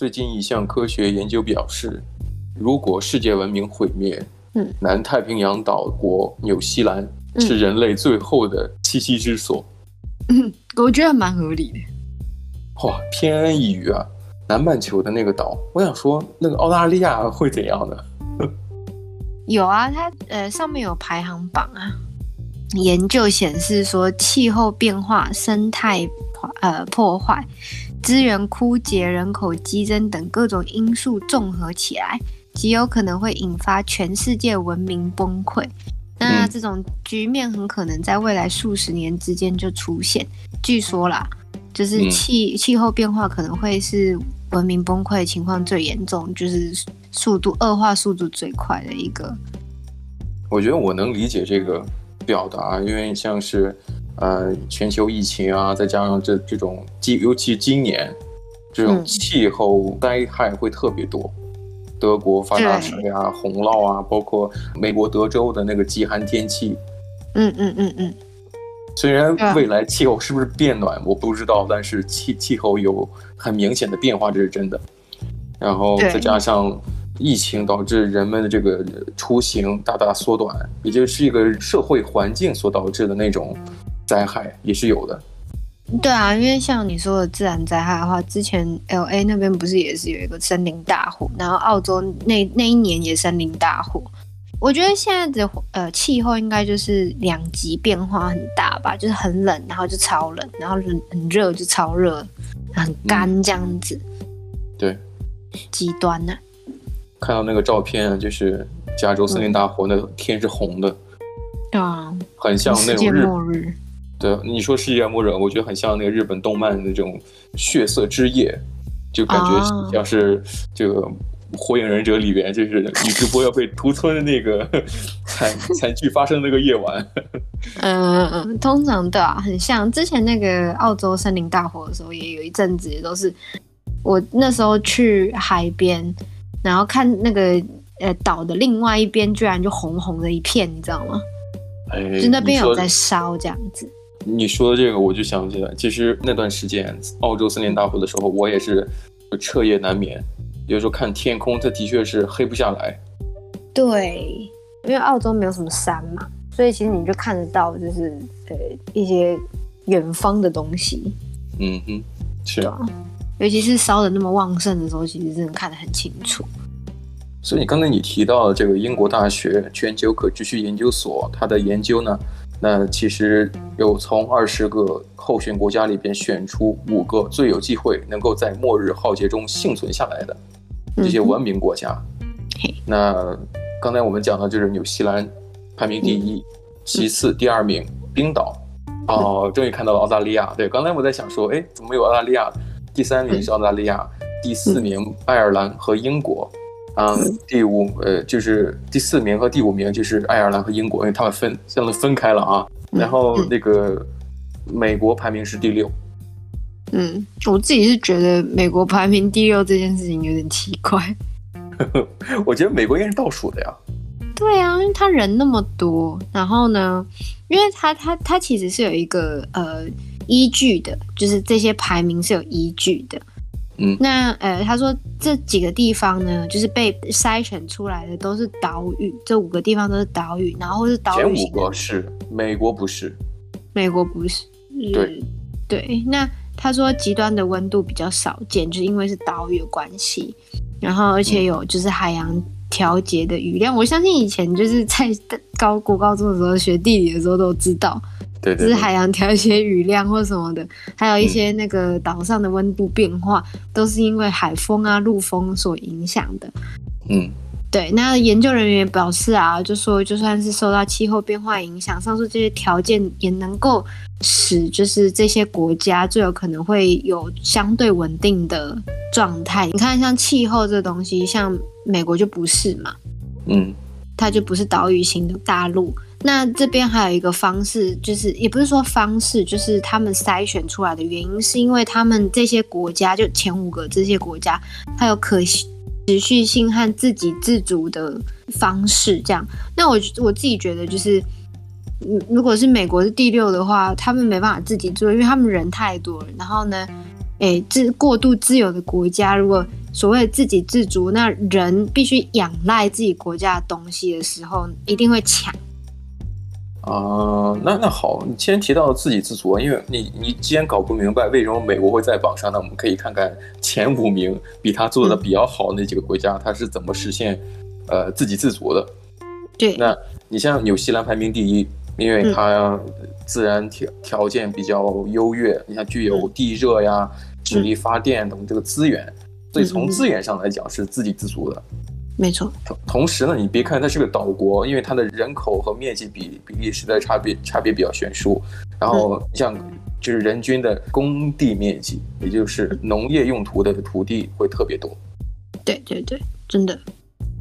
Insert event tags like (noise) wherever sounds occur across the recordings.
最近一项科学研究表示，如果世界文明毁灭，嗯，南太平洋岛国纽西兰是人类最后的栖息之所。嗯，我觉得蛮合理的。哇，偏安一隅啊！南半球的那个岛，我想说，那个澳大利亚会怎样呢？(laughs) 有啊，它呃上面有排行榜啊。研究显示说，气候变化、生态呃破坏、资源枯竭、人口激增等各种因素综合起来，极有可能会引发全世界文明崩溃。那这种局面很可能在未来数十年之间就出现。据说啦，就是气气候变化可能会是文明崩溃情况最严重，就是速度恶化速度最快的一个。我觉得我能理解这个。表达，因为像是，呃，全球疫情啊，再加上这这种，尤其今年这种气候灾害会特别多，嗯、德国发大水啊，洪涝啊，包括美国德州的那个极寒天气。嗯嗯嗯嗯。虽然未来气候是不是变暖，我不知道，但是气气候有很明显的变化，这是真的。然后再加上。疫情导致人们的这个出行大大缩短，也就是一个社会环境所导致的那种灾害也是有的。对啊，因为像你说的自然灾害的话，之前 LA 那边不是也是有一个森林大火，然后澳洲那那一年也森林大火。我觉得现在的呃气候应该就是两极变化很大吧，就是很冷，然后就超冷，然后很很热就超热，很干这样子。嗯、对，极端呢、啊。看到那个照片，就是加州森林大火，那天是红的，啊、嗯，很像那种日，世界末日。对，你说世界末日，我觉得很像那个日本动漫的那种血色之夜，就感觉像是这个火影忍者里边，就是宇智波要被屠村的那个 (laughs) 惨惨剧发生那个夜晚。(laughs) 嗯嗯，通常对啊，很像之前那个澳洲森林大火的时候，也有一阵子也都是我那时候去海边。然后看那个呃岛的另外一边，居然就红红的一片，你知道吗？哎，就那边有在烧这样子。你说的这个，我就想起来，其实那段时间澳洲森林大火的时候，我也是彻夜难眠。有时候看天空，它的确是黑不下来。对，因为澳洲没有什么山嘛，所以其实你就看得到，就是呃一些远方的东西。嗯哼，是啊。尤其是烧的那么旺盛的时候，其实真的看得很清楚。所以你刚才你提到的这个英国大学全球可持续研究所，它的研究呢，那其实有从二十个候选国家里边选出五个最有机会能够在末日浩劫中幸存下来的这些文明国家。嗯、那刚才我们讲的就是纽西兰排名第一，嗯、其次第二名冰岛。哦，终于看到了澳大利亚。对，刚才我在想说，哎，怎么没有澳大利亚？第三名是澳大利亚，嗯、第四名爱尔兰和英国，嗯，嗯第五呃就是第四名和第五名就是爱尔兰和英国，因为他们分现在分开了啊。然后那个美国排名是第六。嗯，我自己是觉得美国排名第六这件事情有点奇怪。(laughs) 我觉得美国应该是倒数的呀。对啊，因为他人那么多，然后呢，因为他他他其实是有一个呃。依据的，就是这些排名是有依据的。嗯，那呃，他说这几个地方呢，就是被筛选出来的都是岛屿，这五个地方都是岛屿，然后是岛屿。前五个是美国不是？美国不是。对对，那他说极端的温度比较少见，就是因为是岛屿的关系，然后而且有就是海洋调节的雨量，嗯、我相信以前就是在高国高中的时候学地理的时候都知道。对，对，对，就是海洋调一些雨量或什么的，(laughs) 还有一些那个岛上的温度变化，嗯、都是因为海风啊、陆风所影响的。嗯，对。那研究人员表示啊，就说就算是受到气候变化影响，上述这些条件也能够使就是这些国家最有可能会有相对稳定的状态。你看，像气候这东西，像美国就不是嘛，嗯，它就不是岛屿型的大陆。那这边还有一个方式，就是也不是说方式，就是他们筛选出来的原因，是因为他们这些国家，就前五个这些国家，它有可持续性和自给自足的方式。这样，那我我自己觉得，就是，如果是美国是第六的话，他们没办法自己做，因为他们人太多了。然后呢，诶，自过度自由的国家，如果所谓自给自足，那人必须仰赖自己国家的东西的时候，一定会抢。啊、呃，那那好，你既然提到自给自足，因为你你既然搞不明白为什么美国会在榜上，那我们可以看看前五名比他做的比较好那几个国家，他、嗯、是怎么实现呃自给自足的。对，那你像纽西兰排名第一，因为它自然条条件比较优越，嗯、你像具有地热呀、水力发电等这个资源，嗯、所以从资源上来讲是自给自足的。没错，同同时呢，你别看它是个岛国，因为它的人口和面积比比例实在差别差别比较悬殊。然后像就是人均的耕地面积，也就是农业用途的土地会特别多。对对对，真的。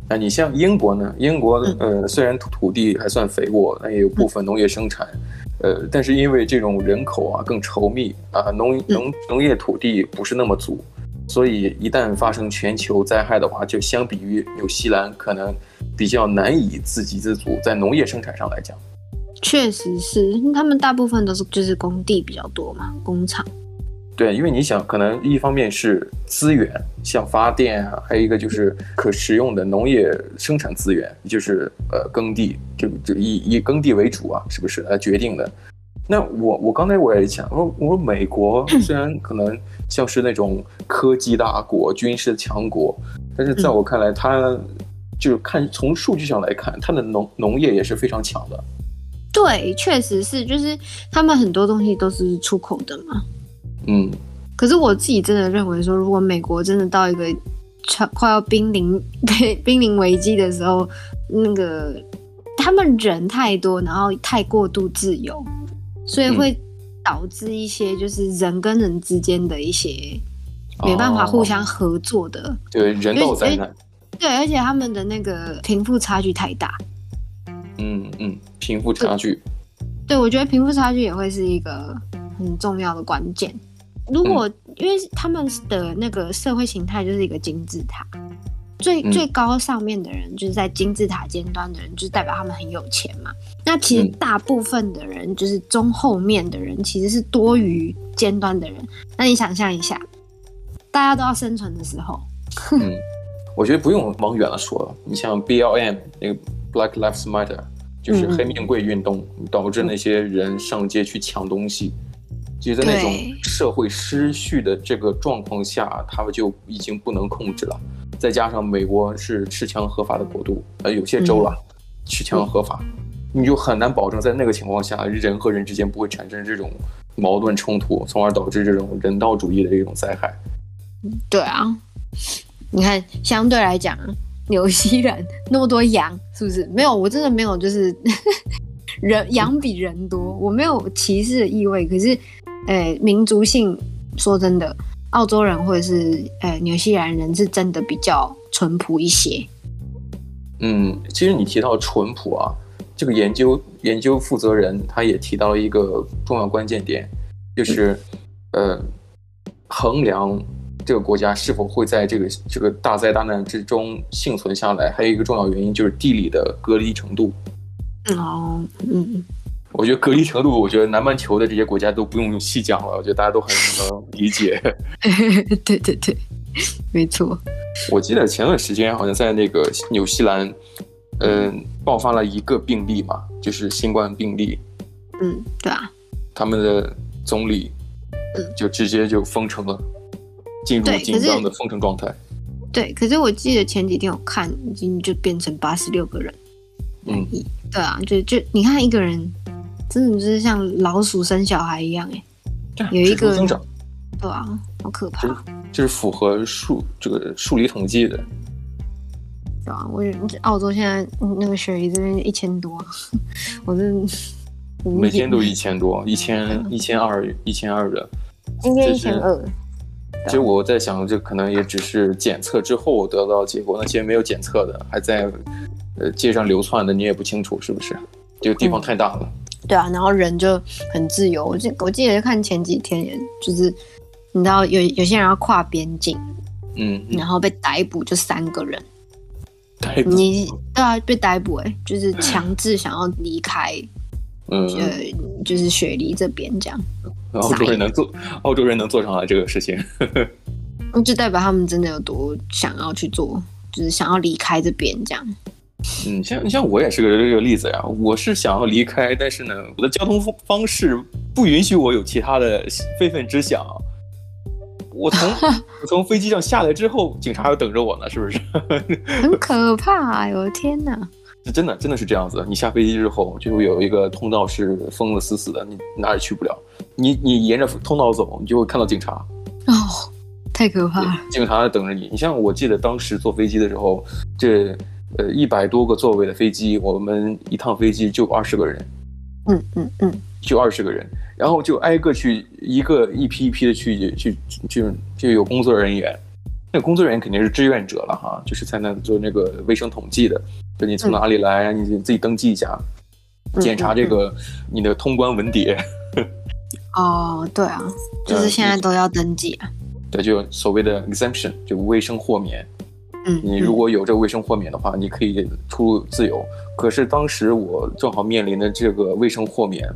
那你像英国呢？英国呃虽然土地还算肥沃，但也有部分农业生产，呃，但是因为这种人口啊更稠密啊，农农农业土地不是那么足。所以，一旦发生全球灾害的话，就相比于纽西兰，可能比较难以自给自足，在农业生产上来讲，确实是他们大部分都是就是工地比较多嘛，工厂。对，因为你想，可能一方面是资源，像发电啊，还有一个就是可食用的农业生产资源，就是呃耕地，就就以以耕地为主啊，是不是来决定的？那我我刚才我也讲，我我说美国 (clears throat) 虽然可能像是那种科技大国、军事强国，但是在我看来，它就是看从数据上来看，它的农农业也是非常强的。对，确实是，就是他们很多东西都是出口的嘛。嗯。可是我自己真的认为说，如果美国真的到一个快要濒临 (laughs) 濒临危机的时候，那个他们人太多，然后太过度自由。所以会导致一些就是人跟人之间的一些没办法互相合作的，哦、对人道灾难。对，而且他们的那个贫富差距太大。嗯嗯，贫富差距。对，我觉得贫富差距也会是一个很重要的关键。如果、嗯、因为他们的那个社会形态就是一个金字塔。最最高上面的人，就是在金字塔尖端的人，就是代表他们很有钱嘛。那其实大部分的人，就是中后面的人，其实是多于尖端的人。那你想象一下，大家都要生存的时候，嗯，我觉得不用往远了说了。你像 BLM 那个 Black Lives Matter，就是黑命贵运动，导致那些人上街去抢东西，就在那种社会失序的这个状况下，他们就已经不能控制了。再加上美国是持枪合法的国度，呃，有些州了持枪合法，你就很难保证在那个情况下，人和人之间不会产生这种矛盾冲突，从而导致这种人道主义的这种灾害。对啊，你看，相对来讲，纽西兰那么多羊，是不是？没有，我真的没有，就是 (laughs) 人羊比人多，我没有歧视的意味。可是，呃，民族性，说真的。澳洲人或者是诶纽西兰人是真的比较淳朴一些。嗯，其实你提到淳朴啊，这个研究研究负责人他也提到了一个重要关键点，就是呃衡量这个国家是否会在这个这个大灾大难之中幸存下来，还有一个重要原因就是地理的隔离程度。哦，嗯。我觉得隔离程度，我觉得南半球的这些国家都不用细讲了，我觉得大家都很能理解。(laughs) 对对对，没错。我记得前段时间好像在那个纽西兰，嗯、呃，爆发了一个病例嘛，就是新冠病例。嗯，对啊。他们的总理，嗯就直接就封城了，进入紧张的封城状态。对，可是我记得前几天我看，已经就变成八十六个人。嗯，对啊，就就你看一个人。真的就是像老鼠生小孩一样哎、欸，有一个增长，对啊，好可怕，就是符合数这个数理统计的，对啊，我澳洲现在那个雪梨这边一千多，我这每天都一千多，一千 (laughs) 一千二一千二的，今天一千二。其实我在想，这可能也只是检测之后得到结果，那些没有检测的还在呃街上流窜的，你也不清楚是不是？这个地方太大了。嗯对啊，然后人就很自由。我记我记得看前几天，就是你知道有有些人要跨边境，嗯，然后被逮捕，就三个人。逮捕？你对啊，被逮捕哎，就是强制想要离开，嗯，就是雪梨这边这样。澳洲人能做，澳洲人能做上来这个事情。那 (laughs) 就代表他们真的有多想要去做，就是想要离开这边这样。嗯，像像我也是个这个例子呀，我是想要离开，但是呢，我的交通方式不允许我有其他的非分之想。我从我从飞机上下来之后，警察要等着我呢，是不是？(laughs) 很可怕啊！我的天哪！(laughs) 是真的，真的是这样子。你下飞机之后，就会有一个通道是封的死死的，你哪也去不了。你你沿着通道走，你就会看到警察。哦，太可怕了！警察在等着你。你像我记得当时坐飞机的时候，这呃一百多个座位的飞机，我们一趟飞机就二十个人。嗯嗯嗯，就二十个人。然后就挨个去一个一批一批的去去去就有工作人员，那个工作人员肯定是志愿者了哈，就是在那做那个卫生统计的，就你从哪里来，嗯、你自己登记一下，检查这个你的通关文牒。哦，对啊，就是现在都要登记啊。(laughs) 对，就所谓的 exemption，就卫生豁免。嗯，你如果有这个卫生豁免的话，你可以出入自由。可是当时我正好面临的这个卫生豁免。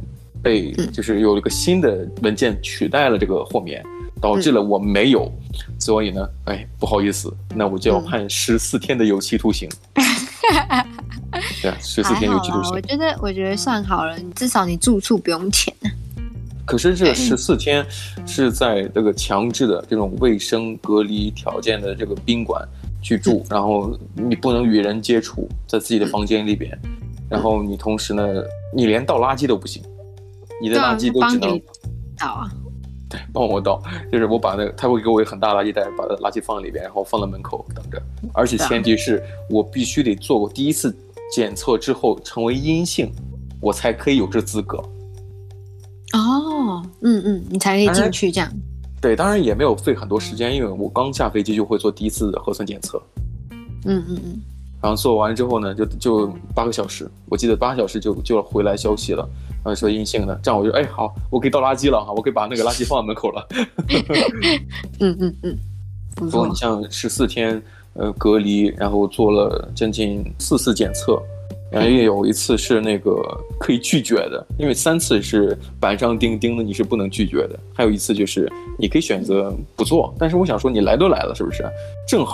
被就是有一个新的文件取代了这个豁免，导致了我没有，所以呢，哎，不好意思，那我就要判十四天的有期徒刑。(laughs) 对，十四天有期徒刑。我觉得，我觉得算好了，至少你住处不用钱。可是这十四天是在这个强制的这种卫生隔离条件的这个宾馆去住，然后你不能与人接触，在自己的房间里边，然后你同时呢，你连倒垃圾都不行。你的垃圾都只能倒啊，对，帮我倒，就是我把那个，他会给我一个很大垃圾袋，把垃圾放里边，然后放在门口等着。而且前提是我必须得做过第一次检测之后成为阴性，我才可以有这资格。哦，嗯嗯，你才可以进去这样。对，当然也没有费很多时间，因为我刚下飞机就会做第一次的核酸检测。嗯嗯嗯。然后做完之后呢，就就八个小时，我记得八个小时就就回来消息了。然后说阴性的，这样我就哎好，我可以倒垃圾了哈，我可以把那个垃圾放在门口了。(laughs) 嗯嗯嗯。不过你像十四天呃隔离，然后做了将近四次检测，然后也有一次是那个可以拒绝的，因为三次是板上钉钉的，你是不能拒绝的。还有一次就是你可以选择不做，但是我想说你来都来了，是不是？正好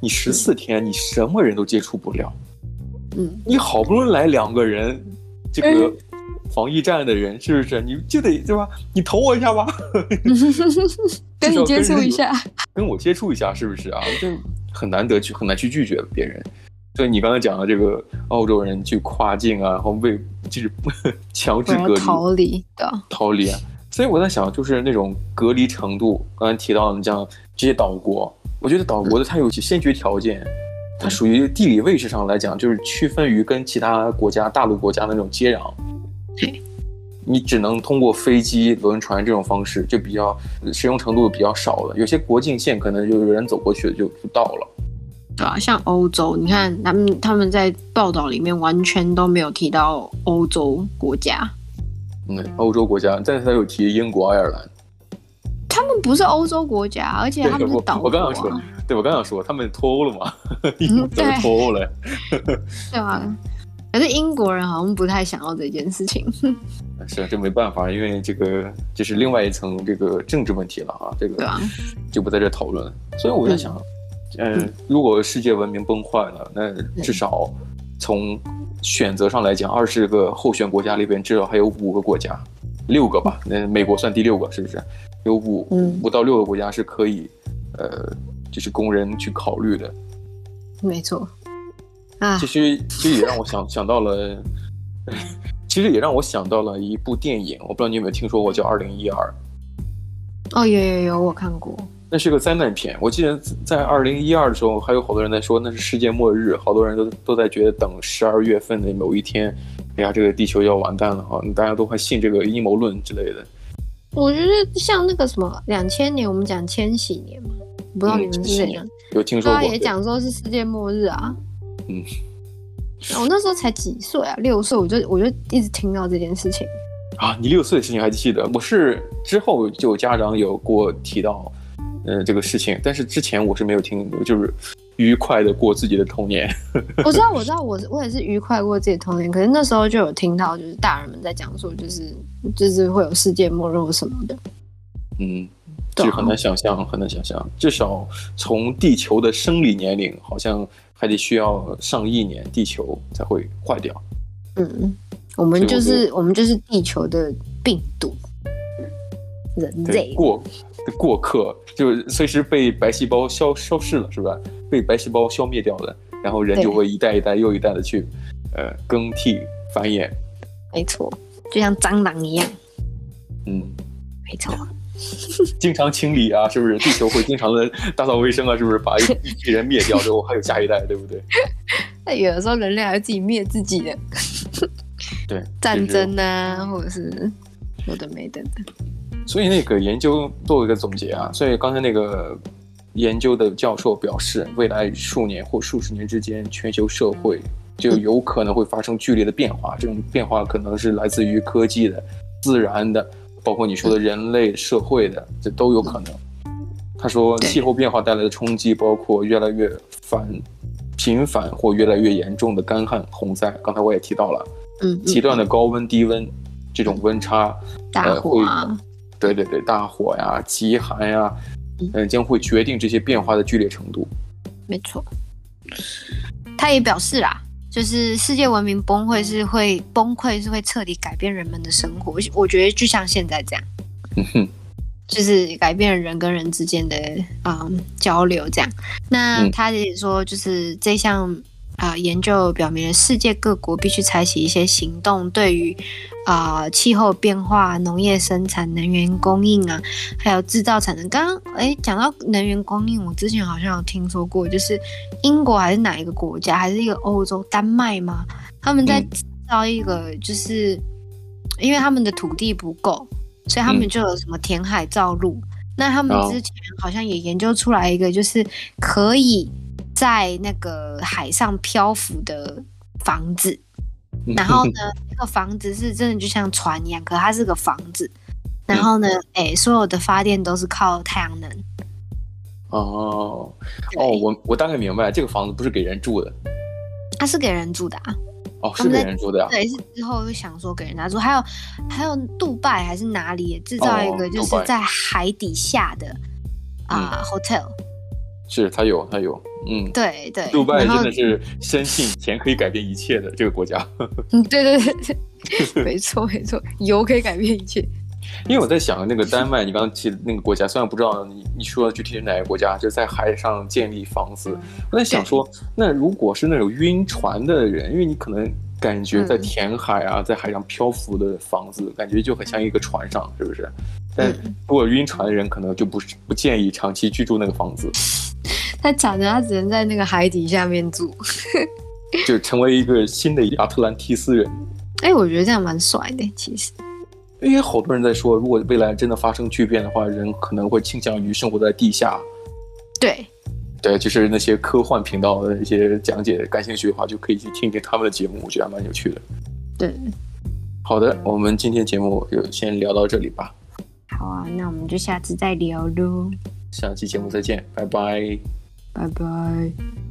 你十四天你什么人都接触不了。嗯。你好不容易来两个人，这个。嗯防疫站的人是不是？你就得对吧？你投我一下吧，(laughs) 跟你接触一下，(laughs) 跟我接触一下，是不是啊？就很难得去，很难去拒绝别人。所以你刚才讲的这个澳洲人去跨境啊，然后被就是 (laughs) 强制隔离逃离的逃离啊。所以我在想，就是那种隔离程度，刚才提到的，像这些岛国，我觉得岛国的它有些先决条件，它属于地理位置上来讲，就是区分于跟其他国家大陆国家的那种接壤。对，你只能通过飞机、轮船这种方式，就比较使用程度比较少了。有些国境线可能就有人走过去就就到了。对啊，像欧洲，你看他们他们在报道里面完全都没有提到欧洲国家。嗯，欧洲国家，但是他有提英国、爱尔兰。他们不是欧洲国家，而且他们是岛国啊。我刚刚说，对，我刚刚说他们脱欧了嘛？英国脱欧了。(laughs) 对啊。可是英国人好像不太想要这件事情。(laughs) 是啊，这没办法，因为这个就是另外一层这个政治问题了啊，这个就不在这讨论。所以我在想，嗯，嗯，如果世界文明崩坏了，那至少从选择上来讲，二十个候选国家里边至少还有五个国家，六个吧，那美国算第六个，是不是？有五五到六个国家是可以，呃，就是供人去考虑的。没错。啊其实，其实也让我想想到了，(laughs) 其实也让我想到了一部电影，我不知道你有没有听说过，叫《二零一二》。哦，有有有，我看过。那是个灾难片。我记得在二零一二的时候，还有好多人在说那是世界末日，好多人都都在觉得等十二月份的某一天，哎呀，这个地球要完蛋了哈，大家都快信这个阴谋论之类的。我觉得像那个什么两千年，我们讲千禧年嘛，不知道你们是怎样？有听说过？他也讲说是世界末日啊。嗯，我那时候才几岁啊，六岁，我就我就一直听到这件事情啊。你六岁的事情还记得？我是之后就家长有过提到，嗯、呃，这个事情，但是之前我是没有听，就是愉快的过自己的童年。(laughs) 我知道，我知道，我我也是愉快过自己的童年，可是那时候就有听到，就是大人们在讲说，就是就是会有世界末日什么的。嗯，就很难想象，很难想象。至少从地球的生理年龄，好像还得需要上亿年，地球才会坏掉。嗯，我们就是我，我们就是地球的病毒，人类过过客，就随时被白细胞消消失了，是吧？被白细胞消灭掉了，然后人就会一代一代又一代的去，呃，更替繁衍。没错，就像蟑螂一样。嗯，没错。(laughs) 经常清理啊，是不是？地球会经常的 (laughs) 打扫卫生啊，是不是？把一批人灭掉之后，还有下一代，对不对？(laughs) 那有的时候人类还会自己灭自己的。对，战争啊，或者是有的没的的。所以那个研究做一个总结啊，所以刚才那个研究的教授表示，未来数年或数十年之间，全球社会就有可能会发生剧烈的变化。这种变化可能是来自于科技的、自然的。包括你说的人类社会的，这都有可能。他说，气候变化带来的冲击包括越来越繁频繁或越来越严重的干旱、洪灾。刚才我也提到了，嗯，极端的高温、低温这种温差，大火啊，呃，对对对，大火呀、极寒呀，嗯，将会决定这些变化的剧烈程度。没错，他也表示啦。就是世界文明崩溃是会崩溃，是会彻底改变人们的生活。我觉得就像现在这样，就是改变人跟人之间的嗯交流这样。那他也说，就是这项。啊、呃，研究表明了世界各国必须采取一些行动，对于啊、呃、气候变化、农业生产、能源供应啊，还有制造产能。刚刚哎，讲到能源供应，我之前好像有听说过，就是英国还是哪一个国家，还是一个欧洲丹麦吗？他们在制造一个，就是、嗯、因为他们的土地不够，所以他们就有什么填海造陆。嗯、那他们之前好像也研究出来一个，就是可以。在那个海上漂浮的房子，然后呢，(laughs) 那个房子是真的就像船一样，可它是个房子。然后呢，哎、欸，所有的发电都是靠太阳能。哦，哦，我我大概明白，这个房子不是给人住的，它是给人住的啊。哦，是给人住的啊。对，是之后又想说给人家住，还有还有杜拜还是哪里也制造一个，就是在海底下的啊、哦呃、hotel。是他有，他有，嗯，对对，杜拜真的是深信钱可以改变一切的这个国家。(laughs) 嗯，对对对对，没错没错，油可以改变一切。因为我在想，那个丹麦，你刚刚提的那个国家，虽然不知道你你说具体是哪个国家，就在海上建立房子。我在想说，那如果是那种晕船的人，因为你可能感觉在填海啊，在海上漂浮的房子，感觉就很像一个船上，是不是？但如果晕船的人，可能就不是不建议长期居住那个房子。(laughs) 他讲着，他只能在那个海底下面住，(laughs) 就成为一个新的亚特兰蒂斯人。哎、欸，我觉得这样蛮帅的，其实。因为好多人在说，如果未来真的发生巨变的话，人可能会倾向于生活在地下。对，对，就是那些科幻频道的一些讲解，感兴趣的话就可以去听听他们的节目，我觉得还蛮有趣的。对，好的，我们今天节目就先聊到这里吧。好啊，那我们就下次再聊喽。下期节目再见，拜拜。拜拜。